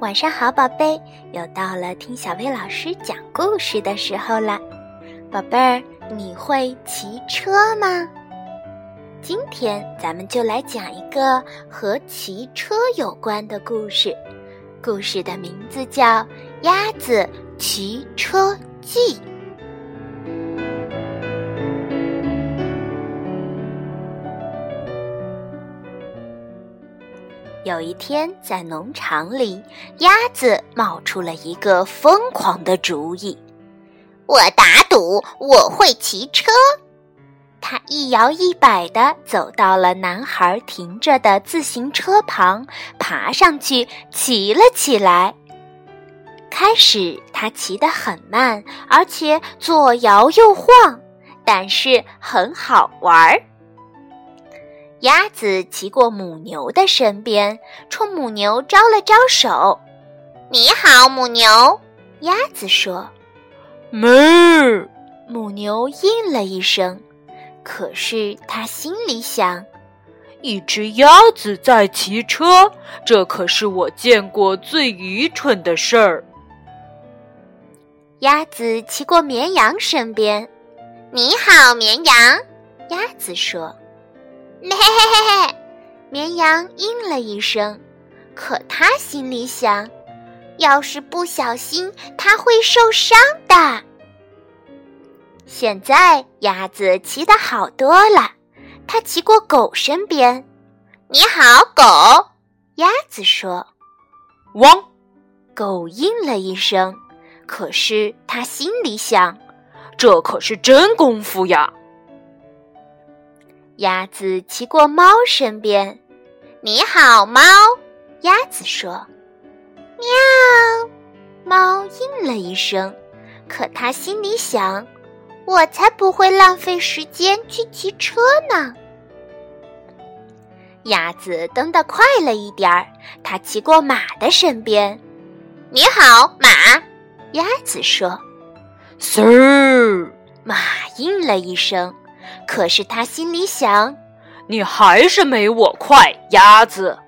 晚上好，宝贝，又到了听小薇老师讲故事的时候了。宝贝儿，你会骑车吗？今天咱们就来讲一个和骑车有关的故事，故事的名字叫《鸭子骑车记》。有一天，在农场里，鸭子冒出了一个疯狂的主意：“我打赌我会骑车。”它一摇一摆地走到了男孩停着的自行车旁，爬上去骑了起来。开始，他骑得很慢，而且左摇右晃，但是很好玩儿。鸭子骑过母牛的身边，冲母牛招了招手。“你好，母牛。”鸭子说。“哞！”母牛应了一声。可是他心里想：“一只鸭子在骑车，这可是我见过最愚蠢的事儿。”鸭子骑过绵羊身边。“你好，绵羊。”鸭子说。嘿嘿嘿嘿，绵羊应了一声，可他心里想：要是不小心，它会受伤的。现在鸭子骑得好多了，它骑过狗身边。你好，狗。鸭子说。汪，狗应了一声，可是它心里想：这可是真功夫呀。鸭子骑过猫身边，“你好，猫。”鸭子说，“喵。”猫应了一声，可它心里想：“我才不会浪费时间去骑车呢。”鸭子蹬得快了一点儿，它骑过马的身边，“你好，马。”鸭子说嘶。”马应了一声。可是他心里想：“你还是没我快，鸭子。”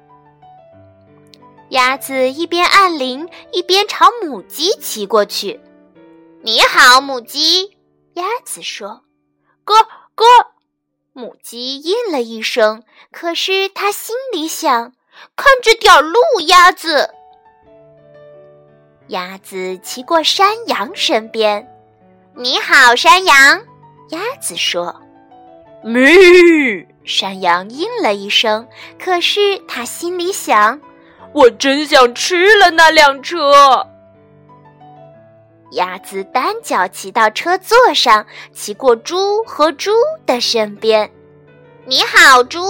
鸭子一边按铃，一边朝母鸡骑过去。“你好，母鸡。”鸭子说。“咯咯。”母鸡应了一声。可是它心里想：“看着点路，鸭子。”鸭子骑过山羊身边。“你好，山羊。”鸭子说。咪！山羊应了一声，可是他心里想：“我真想吃了那辆车。”鸭子单脚骑到车座上，骑过猪和猪的身边。“你好，猪。”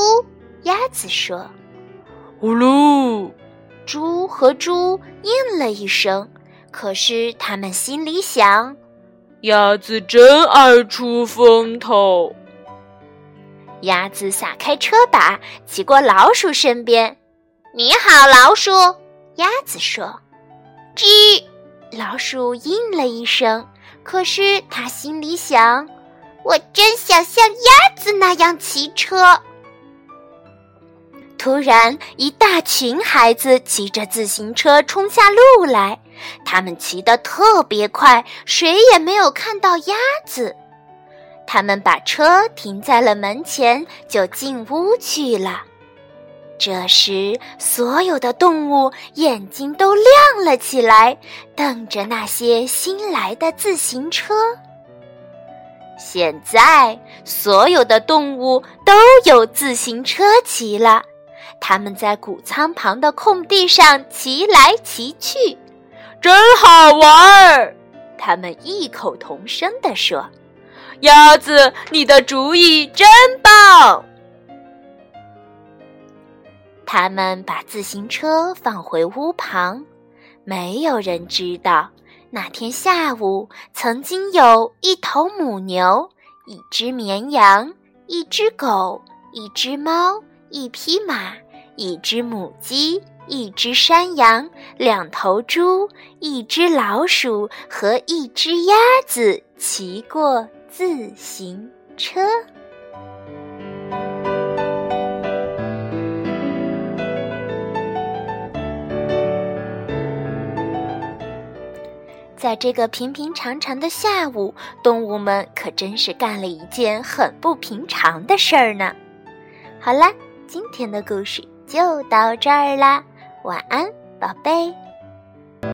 鸭子说。“呼噜！”猪和猪应了一声，可是他们心里想：“鸭子真爱出风头。”鸭子撒开车把，骑过老鼠身边。“你好，老鼠。”鸭子说。“吱！”老鼠应了一声，可是它心里想：“我真想像鸭子那样骑车。”突然，一大群孩子骑着自行车冲下路来，他们骑得特别快，谁也没有看到鸭子。他们把车停在了门前，就进屋去了。这时，所有的动物眼睛都亮了起来，瞪着那些新来的自行车。现在，所有的动物都有自行车骑了，他们在谷仓旁的空地上骑来骑去，真好玩儿。他们异口同声地说。鸭子，你的主意真棒！他们把自行车放回屋旁，没有人知道那天下午曾经有一头母牛、一只绵羊、一只狗、一只猫、一匹马、一只母鸡、一只山羊、两头猪、一只老鼠和一只鸭子骑过。自行车。在这个平平常常的下午，动物们可真是干了一件很不平常的事儿呢。好啦，今天的故事就到这儿啦，晚安，宝贝。